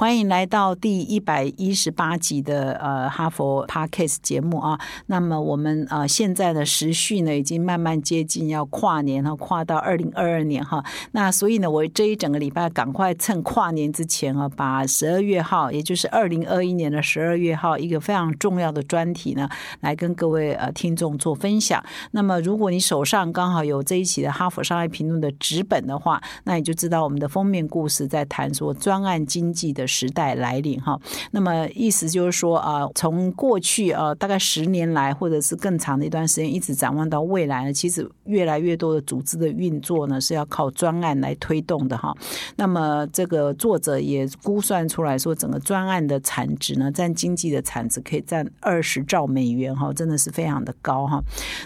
欢迎来到第一百一十八集的呃哈佛 Podcast 节目啊。那么我们呃现在的时序呢，已经慢慢接近要跨年哈，跨到二零二二年哈。那所以呢，我这一整个礼拜赶快趁跨年之前啊，把十二月号，也就是二零二一年的十二月号一个非常重要的专题呢，来跟各位呃听众做分享。那么如果你手上刚好有这一期的哈佛商业评论的纸本的话，那你就知道我们的封面故事在谈说专案经济的。时代来临哈，那么意思就是说啊，从过去啊大概十年来，或者是更长的一段时间，一直展望到未来呢，其实越来越多的组织的运作呢是要靠专案来推动的哈。那么这个作者也估算出来说，整个专案的产值呢，占经济的产值可以占二十兆美元哈，真的是非常的高哈。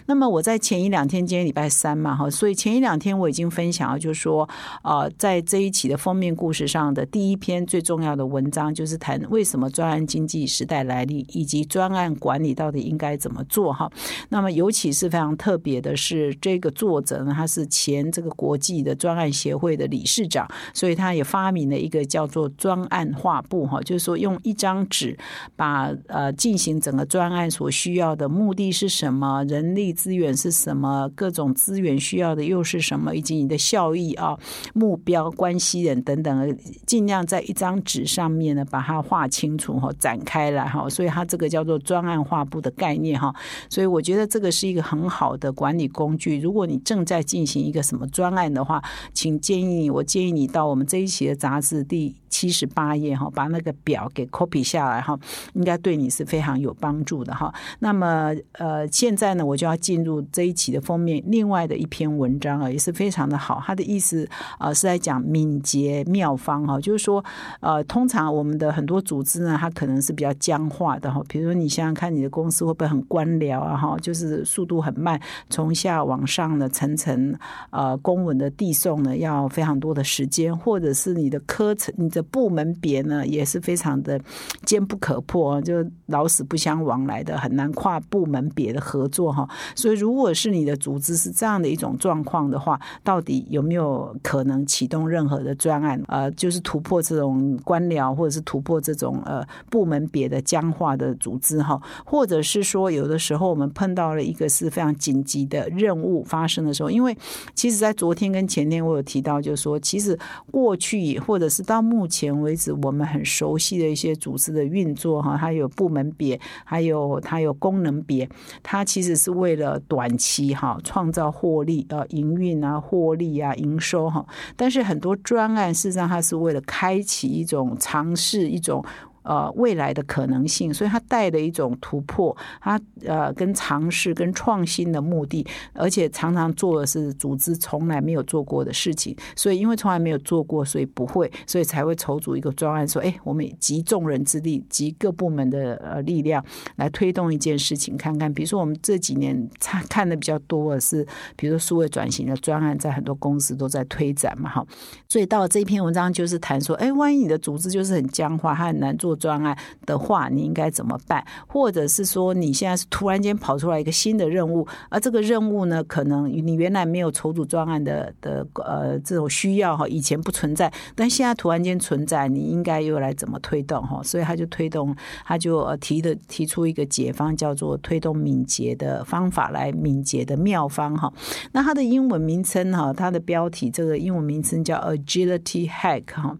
那么我在前一两天，今天礼拜三嘛哈，所以前一两天我已经分享了，就是说啊，在这一期的封面故事上的第一篇最重要。的文章就是谈为什么专案经济时代来临，以及专案管理到底应该怎么做哈。那么尤其是非常特别的是，这个作者呢，他是前这个国际的专案协会的理事长，所以他也发明了一个叫做专案画布哈，就是说用一张纸把呃进行整个专案所需要的目的是什么，人力资源是什么，各种资源需要的又是什么，以及你的效益啊、目标、关系人等等，尽量在一张纸。上面呢，把它画清楚哈，展开来哈，所以它这个叫做专案画布的概念哈，所以我觉得这个是一个很好的管理工具。如果你正在进行一个什么专案的话，请建议你，我建议你到我们这一期的杂志第。七十八页哈，把那个表给 copy 下来哈，应该对你是非常有帮助的哈。那么呃，现在呢，我就要进入这一期的封面，另外的一篇文章啊，也是非常的好。它的意思啊是在讲敏捷妙方哈，就是说呃，通常我们的很多组织呢，它可能是比较僵化的哈。比如说你想想看，你的公司会不会很官僚啊哈？就是速度很慢，从下往上的层层呃公文的递送呢，要非常多的时间，或者是你的科程你的部门别呢也是非常的坚不可破，就老死不相往来的，很难跨部门别的合作哈。所以，如果是你的组织是这样的一种状况的话，到底有没有可能启动任何的专案？呃，就是突破这种官僚，或者是突破这种呃部门别的僵化的组织哈？或者是说，有的时候我们碰到了一个是非常紧急的任务发生的时候，因为其实在昨天跟前天我有提到，就是说，其实过去或者是到目前。为止，我们很熟悉的一些组织的运作哈，它有部门别，还有它有功能别，它其实是为了短期哈创造获利啊，营运啊，获利啊，营收哈。但是很多专案事实上它是为了开启一种尝试一种。呃，未来的可能性，所以它带的一种突破，它呃跟尝试、跟创新的目的，而且常常做的是组织从来没有做过的事情，所以因为从来没有做过，所以不会，所以才会筹组一个专案，说，哎，我们集众人之力，集各部门的呃力量来推动一件事情，看看，比如说我们这几年看看的比较多的是，比如说数位转型的专案，在很多公司都在推展嘛，哈，所以到这篇文章就是谈说，哎，万一你的组织就是很僵化，它很难做。专案的话，你应该怎么办？或者是说，你现在是突然间跑出来一个新的任务，而这个任务呢，可能你原来没有筹组专案的的呃这种需要哈，以前不存在，但现在突然间存在，你应该又来怎么推动哈？所以他就推动，他就提的提出一个解方，叫做推动敏捷的方法来敏捷的妙方哈。那它的英文名称哈，它的标题这个英文名称叫 Agility Hack 哈。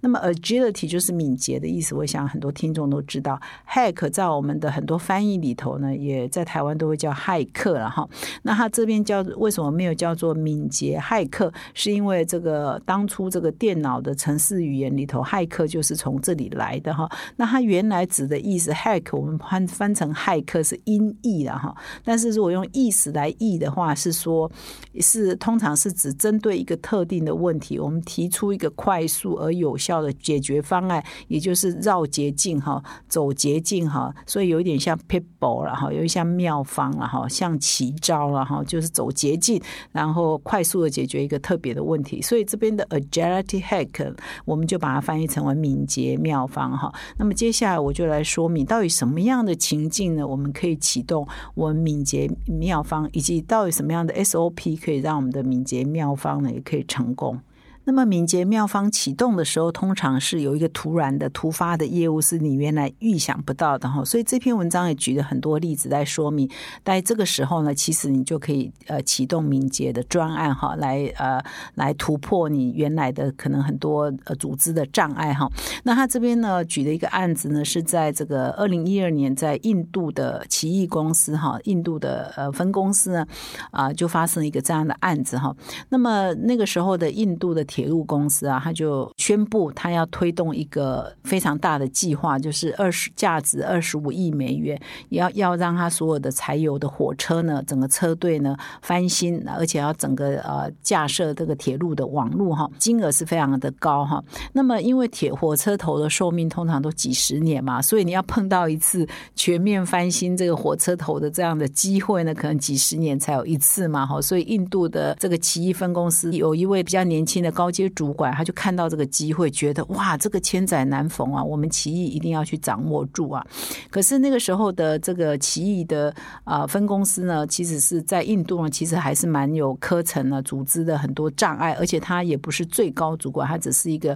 那么 Agility 就是敏捷的意思，我想。很多听众都知道，hack 在我们的很多翻译里头呢，也在台湾都会叫骇客了哈。那他这边叫为什么没有叫做敏捷骇客？是因为这个当初这个电脑的程式语言里头，骇客就是从这里来的哈。那它原来指的意思，hack 我们翻翻成骇客是音译了哈。但是如果用意思来译的话，是说是通常是指针对一个特定的问题，我们提出一个快速而有效的解决方案，也就是绕。绕捷径哈，走捷径哈，所以有一点像 people 了哈，有一像妙方了哈，像奇招了哈，就是走捷径，然后快速的解决一个特别的问题。所以这边的 agility hack，我们就把它翻译成为敏捷妙方哈。那么接下来我就来说明到底什么样的情境呢，我们可以启动我们敏捷妙方，以及到底什么样的 SOP 可以让我们的敏捷妙方呢也可以成功。那么敏捷妙方启动的时候，通常是有一个突然的、突发的业务，是你原来预想不到的哈。所以这篇文章也举了很多例子来说明，在这个时候呢，其实你就可以呃启动敏捷的专案哈，来呃来突破你原来的可能很多呃组织的障碍哈。那他这边呢举的一个案子呢，是在这个二零一二年，在印度的奇异公司哈，印度的呃分公司呢啊就发生一个这样的案子哈。那么那个时候的印度的铁路公司啊，他就宣布他要推动一个非常大的计划，就是二十价值二十五亿美元，要要让他所有的柴油的火车呢，整个车队呢翻新，而且要整个呃架设这个铁路的网络哈，金额是非常的高哈。那么因为铁火车头的寿命通常都几十年嘛，所以你要碰到一次全面翻新这个火车头的这样的机会呢，可能几十年才有一次嘛哈。所以印度的这个奇异分公司有一位比较年轻的高。高阶主管他就看到这个机会，觉得哇，这个千载难逢啊，我们奇异一定要去掌握住啊。可是那个时候的这个奇异的啊分公司呢，其实是在印度呢，其实还是蛮有科层呢，组织的很多障碍，而且他也不是最高主管，他只是一个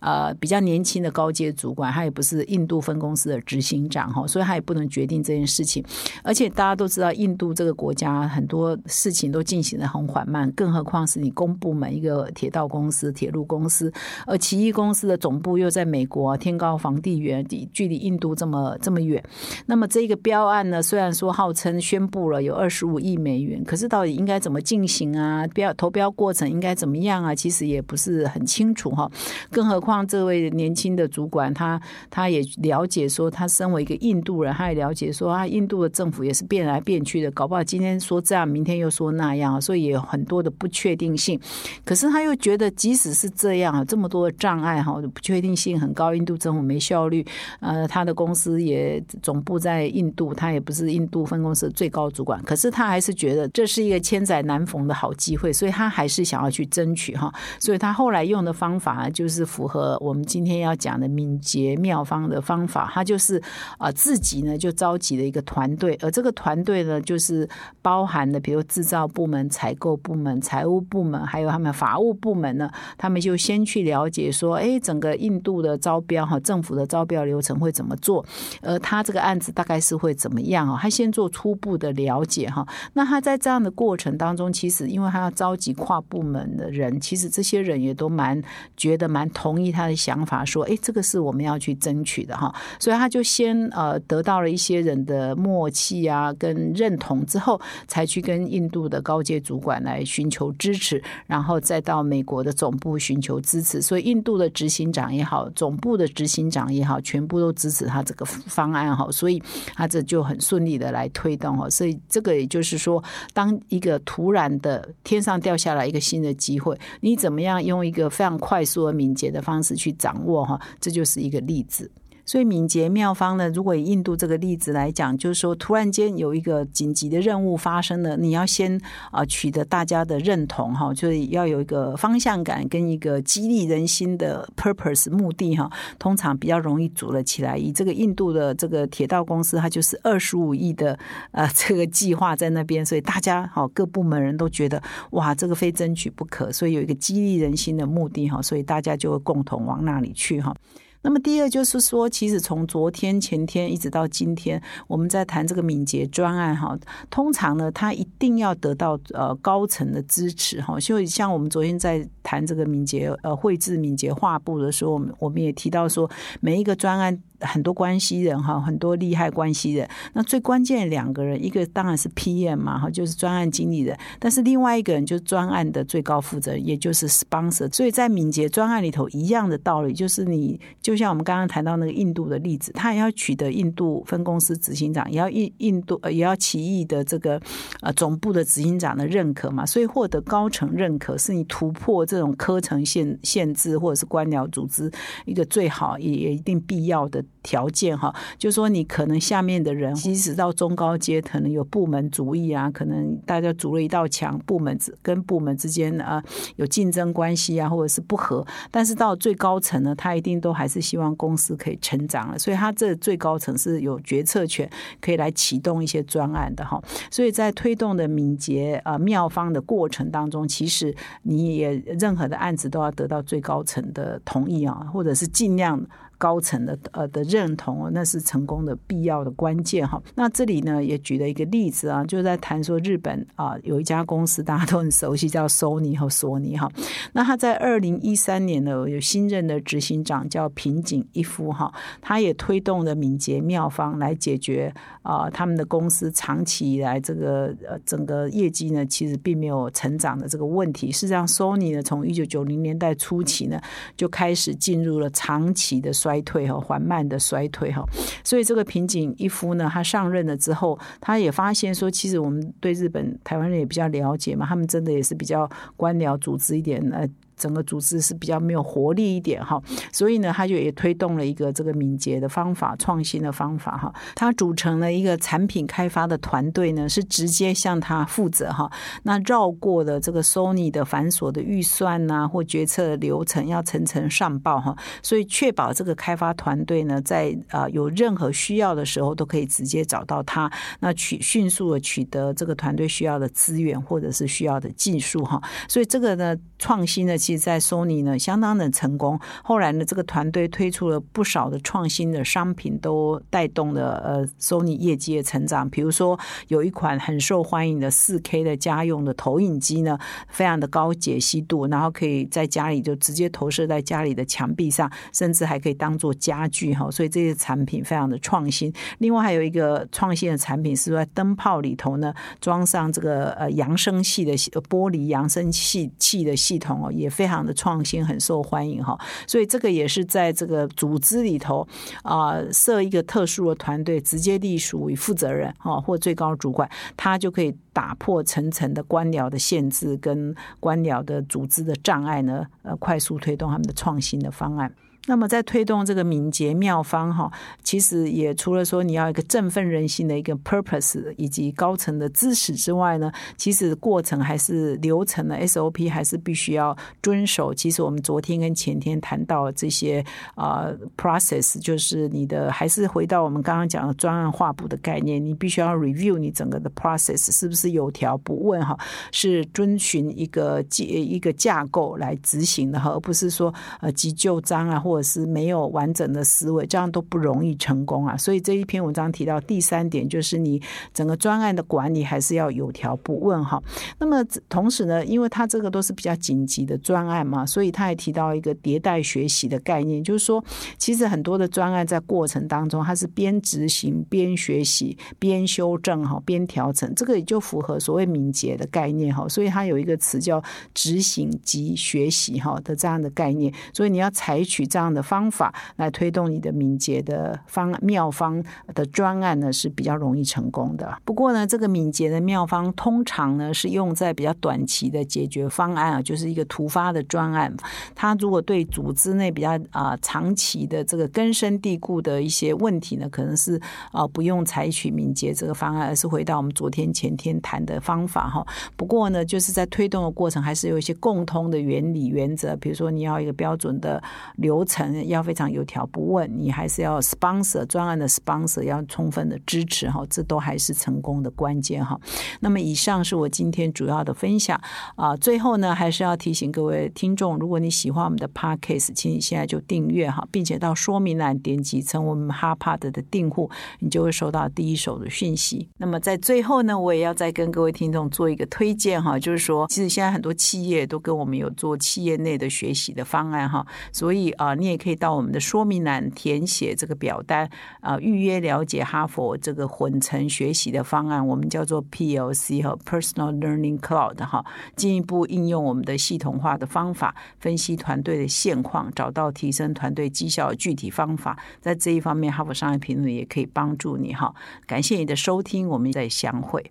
呃比较年轻的高阶主管，他也不是印度分公司的执行长哈，所以他也不能决定这件事情。而且大家都知道，印度这个国家很多事情都进行的很缓慢，更何况是你公部门一个铁道公。司铁路公司，而奇异公司的总部又在美国天高皇帝远，距离印度这么这么远。那么这个标案呢，虽然说号称宣布了有二十五亿美元，可是到底应该怎么进行啊？标投标过程应该怎么样啊？其实也不是很清楚哈。更何况这位年轻的主管，他他也了解说，他身为一个印度人，他也了解说，啊，印度的政府也是变来变去的，搞不好今天说这样，明天又说那样，所以也有很多的不确定性。可是他又觉得。即使是这样啊，这么多障碍哈，不确定性很高，印度政府没效率，呃，他的公司也总部在印度，他也不是印度分公司的最高主管，可是他还是觉得这是一个千载难逢的好机会，所以他还是想要去争取哈，所以他后来用的方法就是符合我们今天要讲的敏捷妙方的方法，他就是啊自己呢就召集了一个团队，而这个团队呢就是包含的，比如制造部门、采购部门、财务部门，还有他们法务部门呢他们就先去了解说，哎，整个印度的招标哈，政府的招标流程会怎么做？呃，他这个案子大概是会怎么样啊？他先做初步的了解哈。那他在这样的过程当中，其实因为他要召集跨部门的人，其实这些人也都蛮觉得蛮同意他的想法，说，哎，这个是我们要去争取的哈。所以他就先呃得到了一些人的默契啊跟认同之后，才去跟印度的高阶主管来寻求支持，然后再到美国的。总部寻求支持，所以印度的执行长也好，总部的执行长也好，全部都支持他这个方案哈，所以他这就很顺利的来推动哈。所以这个也就是说，当一个突然的天上掉下来一个新的机会，你怎么样用一个非常快速而敏捷的方式去掌握哈，这就是一个例子。所以敏捷妙方呢，如果以印度这个例子来讲，就是说突然间有一个紧急的任务发生了，你要先啊取得大家的认同哈，就是要有一个方向感跟一个激励人心的 purpose 目的哈，通常比较容易组了起来。以这个印度的这个铁道公司，它就是二十五亿的呃这个计划在那边，所以大家好各部门人都觉得哇，这个非争取不可，所以有一个激励人心的目的哈，所以大家就会共同往那里去哈。那么第二就是说，其实从昨天、前天一直到今天，我们在谈这个敏捷专案哈，通常呢，它一定要得到呃高层的支持哈。就像我们昨天在谈这个敏捷呃绘制敏捷画布的时候，我们我们也提到说，每一个专案。很多关系人哈，很多利害关系人。那最关键两个人，一个当然是 PM 嘛哈，就是专案经理人。但是另外一个人就是专案的最高负责人，也就是 sponsor。所以在敏捷专案里头，一样的道理，就是你就。像我们刚刚谈到那个印度的例子，他也要取得印度分公司执行长，也要印印度呃也要奇异的这个呃总部的执行长的认可嘛。所以获得高层认可，是你突破这种科层限限制或者是官僚组织一个最好也也一定必要的条件哈。就说你可能下面的人，即使到中高阶，可能有部门主义啊，可能大家筑了一道墙，部门跟部门之间啊有竞争关系啊，或者是不和，但是到最高层呢，他一定都还是希望公司可以成长了，所以他这最高层是有决策权，可以来启动一些专案的哈。所以在推动的敏捷啊妙方的过程当中，其实你也任何的案子都要得到最高层的同意啊，或者是尽量。高层的呃的认同哦，那是成功的必要的关键哈。那这里呢也举了一个例子啊，就在谈说日本啊有一家公司大家都很熟悉，叫索尼和索尼哈。那他在二零一三年呢有新任的执行长叫平井一夫哈，他也推动了敏捷妙方来解决啊他们的公司长期以来这个呃整个业绩呢其实并没有成长的这个问题。事实上，索尼呢从一九九零年代初期呢就开始进入了长期的衰。衰退哈，缓慢的衰退哈，所以这个平井一夫呢，他上任了之后，他也发现说，其实我们对日本台湾人也比较了解嘛，他们真的也是比较官僚组织一点呃。整个组织是比较没有活力一点哈，所以呢，他就也推动了一个这个敏捷的方法、创新的方法哈。他组成了一个产品开发的团队呢，是直接向他负责哈。那绕过了这个 Sony 的繁琐的预算呐或决策流程，要层层上报哈。所以确保这个开发团队呢，在啊有任何需要的时候，都可以直接找到他，那取迅速的取得这个团队需要的资源或者是需要的技术哈。所以这个呢，创新在 Sony 呢，相当的成功。后来呢，这个团队推出了不少的创新的商品，都带动了呃 Sony 业绩的成长。比如说，有一款很受欢迎的四 K 的家用的投影机呢，非常的高解析度，然后可以在家里就直接投射在家里的墙壁上，甚至还可以当做家具哈。所以这些产品非常的创新。另外还有一个创新的产品是在灯泡里头呢，装上这个呃扬声器的玻璃扬声器器的系统哦，也。非常的创新，很受欢迎哈，所以这个也是在这个组织里头啊，设一个特殊的团队，直接隶属于负责人哈或最高主管，他就可以打破层层的官僚的限制跟官僚的组织的障碍呢，呃，快速推动他们的创新的方案。那么在推动这个敏捷妙方哈，其实也除了说你要一个振奋人心的一个 purpose 以及高层的支持之外呢，其实过程还是流程的 SOP 还是必须要遵守。其实我们昨天跟前天谈到这些啊 process，就是你的还是回到我们刚刚讲的专案画布的概念，你必须要 review 你整个的 process 是不是有条不紊哈，是遵循一个架一个架构来执行的哈，而不是说呃急救章啊或或是没有完整的思维，这样都不容易成功啊！所以这一篇文章提到第三点，就是你整个专案的管理还是要有条不紊哈。那么同时呢，因为它这个都是比较紧急的专案嘛，所以他也提到一个迭代学习的概念，就是说，其实很多的专案在过程当中，它是边执行边学习边修正哈边调整，这个也就符合所谓敏捷的概念哈。所以它有一个词叫执行及学习哈的这样的概念，所以你要采取这样。这样的方法来推动你的敏捷的方妙方的专案呢是比较容易成功的。不过呢，这个敏捷的妙方通常呢是用在比较短期的解决方案啊，就是一个突发的专案。它如果对组织内比较啊长期的这个根深蒂固的一些问题呢，可能是啊不用采取敏捷这个方案，而是回到我们昨天前天谈的方法哈。不过呢，就是在推动的过程还是有一些共通的原理原则，比如说你要一个标准的流要非常有条不紊，你还是要 sponsor 专案的 sponsor 要充分的支持哈，这都还是成功的关键哈。那么以上是我今天主要的分享啊。最后呢，还是要提醒各位听众，如果你喜欢我们的 podcast，请你现在就订阅哈，并且到说明栏点击成为我们 Harpad 的订户，你就会收到第一手的讯息。那么在最后呢，我也要再跟各位听众做一个推荐哈，就是说，其实现在很多企业都跟我们有做企业内的学习的方案哈，所以啊。你也可以到我们的说明栏填写这个表单啊、预约了解哈佛这个混成学习的方案，我们叫做 PLC 和 Personal Learning Cloud 哈，进一步应用我们的系统化的方法，分析团队的现况，找到提升团队绩效的具体方法。在这一方面，哈佛商业评论也可以帮助你哈。感谢你的收听，我们再相会。